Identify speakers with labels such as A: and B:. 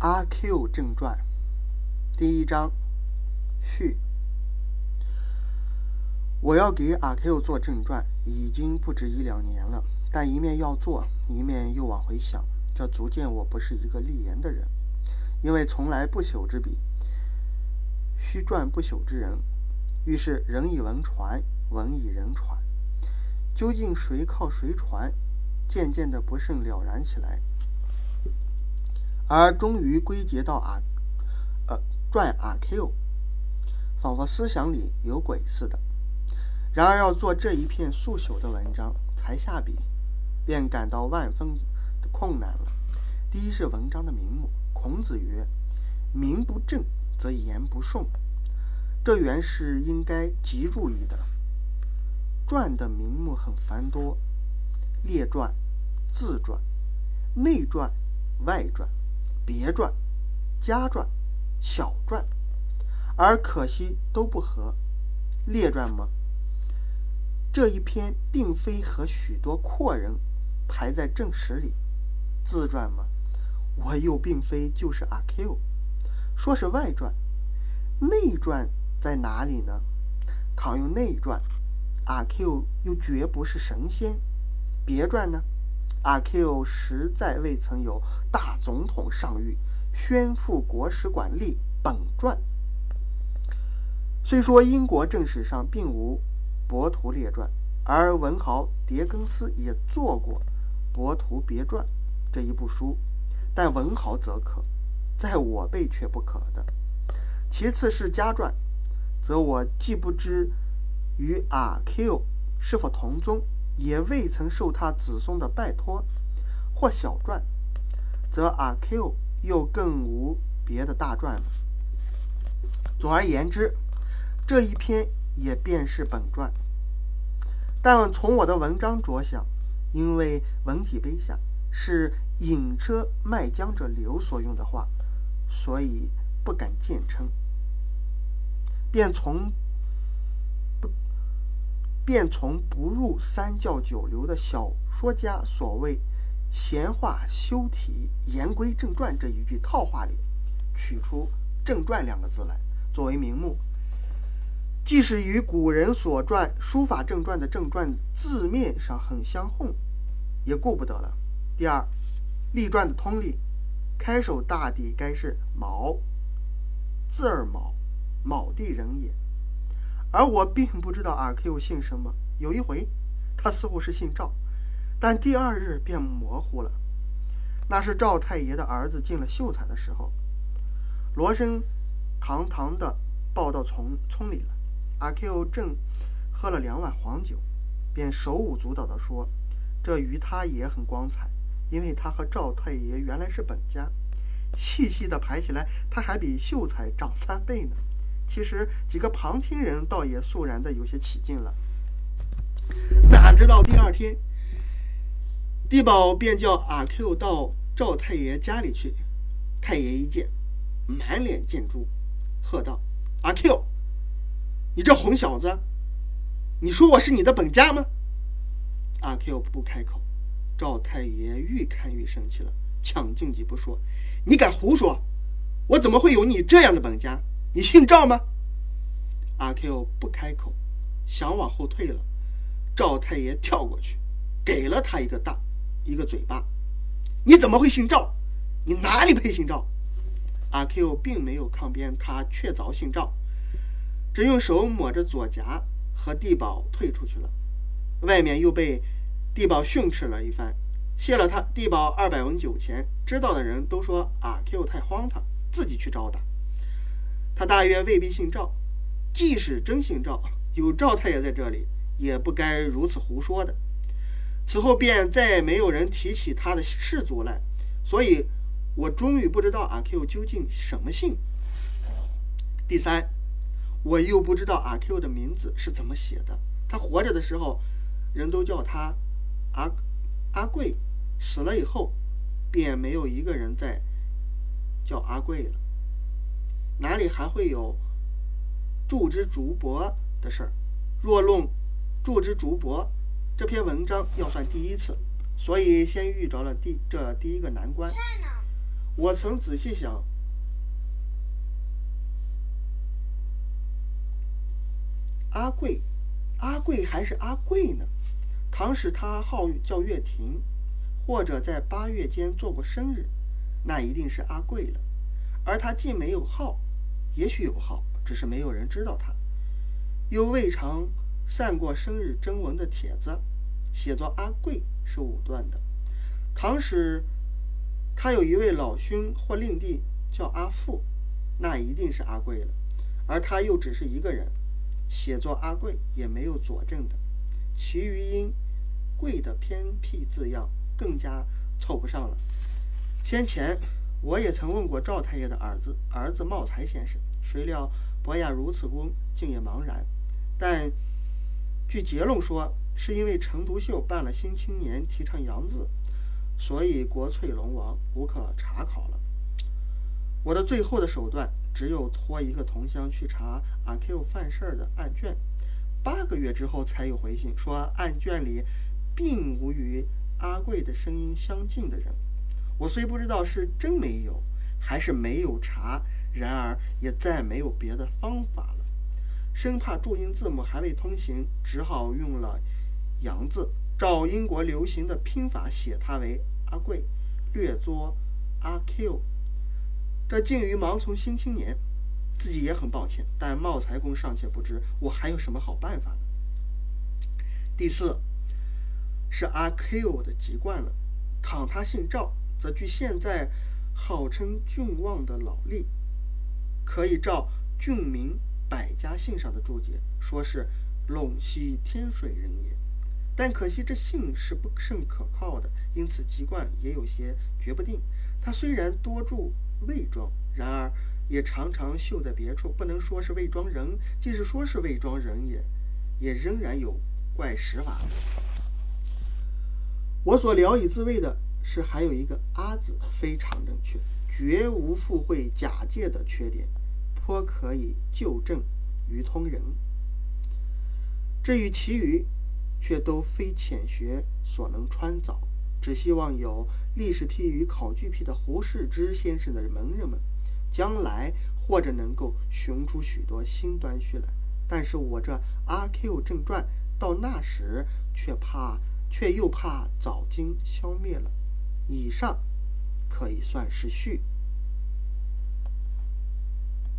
A: 阿 Q 正传第一章序。我要给阿 Q 做正传，已经不止一两年了，但一面要做，一面又往回想，这足见我不是一个立言的人，因为从来不朽之笔，须传不朽之人。于是人以文传，文以人传，究竟谁靠谁传，渐渐的不甚了然起来。而终于归结到阿，呃，传阿 Q，仿佛思想里有鬼似的。然而要做这一片速朽的文章，才下笔，便感到万分的困难了。第一是文章的名目，孔子曰：“名不正则言不顺。”这原是应该极注意的。传的名目很繁多，列传、自传、内传、外传。别传、家传、小传，而可惜都不合。列传吗？这一篇并非和许多阔人排在正史里。自传吗？我又并非就是阿 Q。说是外传，内传在哪里呢？倘用内传，阿 Q 又绝不是神仙。别传呢？阿 Q 实在未曾有大总统上谕宣赴国史馆立本传。虽说英国正史上并无博图列传，而文豪狄更斯也做过《博图别传》这一部书，但文豪则可，在我辈却不可的。其次是家传，则我既不知与阿 Q 是否同宗。也未曾受他子孙的拜托，或小传，则阿 Q 又更无别的大传了。总而言之，这一篇也便是本传。但从我的文章着想，因为文体碑下是引车卖浆者流所用的话，所以不敢见称，便从。便从不入三教九流的小说家所谓“闲话修体，言归正传”这一句套话里，取出“正传”两个字来作为名目，即使与古人所传书法正传的正传字面上很相混，也顾不得了。第二，立传的通例，开首大抵该是“卯”，字儿卯，卯地人也。而我并不知道阿 Q 姓什么。有一回，他似乎是姓赵，但第二日便模糊了。那是赵太爷的儿子进了秀才的时候，罗生堂堂的抱到村村里了。阿 Q 正喝了两碗黄酒，便手舞足蹈地说：“这与他也很光彩，因为他和赵太爷原来是本家。细细的排起来，他还比秀才长三倍呢。”其实几个旁听人倒也肃然的有些起劲了。哪知道第二天，地保便叫阿 Q 到赵太爷家里去。太爷一见，满脸见珠，喝道：“阿 Q，你这混小子，你说我是你的本家吗？”阿 Q 不开口。赵太爷愈看愈生气了，抢进几步说：“你敢胡说！我怎么会有你这样的本家？”你姓赵吗？阿 Q 不开口，想往后退了。赵太爷跳过去，给了他一个大一个嘴巴。你怎么会姓赵？你哪里配姓赵？阿 Q 并没有抗辩，他确凿姓赵，只用手抹着左颊，和地保退出去了。外面又被地保训斥了一番，谢了他地保二百文酒钱。知道的人都说阿 Q 太荒唐，自己去招打。他大约未必姓赵，即使真姓赵，有赵太爷在这里，也不该如此胡说的。此后便再也没有人提起他的氏族来，所以我终于不知道阿 Q 究竟什么姓。第三，我又不知道阿 Q 的名字是怎么写的。他活着的时候，人都叫他阿阿贵；死了以后，便没有一个人再叫阿贵了。哪里还会有祝之竹帛的事儿？若论祝之竹帛，这篇文章要算第一次，所以先遇着了第这第一个难关。我曾仔细想，阿贵，阿贵还是阿贵呢？倘使他号叫月亭，或者在八月间做过生日，那一定是阿贵了。而他既没有号，也许有号，只是没有人知道他，又未尝散过生日征文的帖子，写作阿贵是武断的。倘使他有一位老兄或令弟叫阿富，那一定是阿贵了，而他又只是一个人，写作阿贵也没有佐证的。其余因“贵”的偏僻字样更加凑不上了。先前我也曾问过赵太爷的儿子，儿子茂才先生，谁料伯牙如此功，竟也茫然。但据结论说，是因为陈独秀办了《新青年》，提倡洋字。所以国粹龙王无可查考了。我的最后的手段只有托一个同乡去查阿 Q 犯事儿的案卷，八个月之后才有回信，说案卷里并无与阿贵的声音相近的人。我虽不知道是真没有，还是没有查，然而也再没有别的方法了。生怕注音字母还未通行，只好用了洋字。照英国流行的拼法写它为阿贵，略作阿 Q。这近于盲从新青年，自己也很抱歉，但茂才公尚且不知，我还有什么好办法呢？第四是阿 Q 的籍贯了。倘他姓赵，则据现在号称郡望的老历，可以照郡名百家姓上的注解，说是陇西天水人也。但可惜这姓是不甚可靠的，因此籍贯也有些决不定。他虽然多住魏庄，然而也常常绣在别处，不能说是魏庄人。即使说是魏庄人，也也仍然有怪实法。我所聊以自慰的是，还有一个“阿”字非常正确，绝无附会假借的缺点，颇可以就正于通人。至于其余，却都非浅学所能穿凿，只希望有历史批与考据批的胡适之先生的门人们，将来或者能够寻出许多新端绪来。但是我这《阿 Q 正传》到那时却怕，却又怕早经消灭了。以上可以算是序。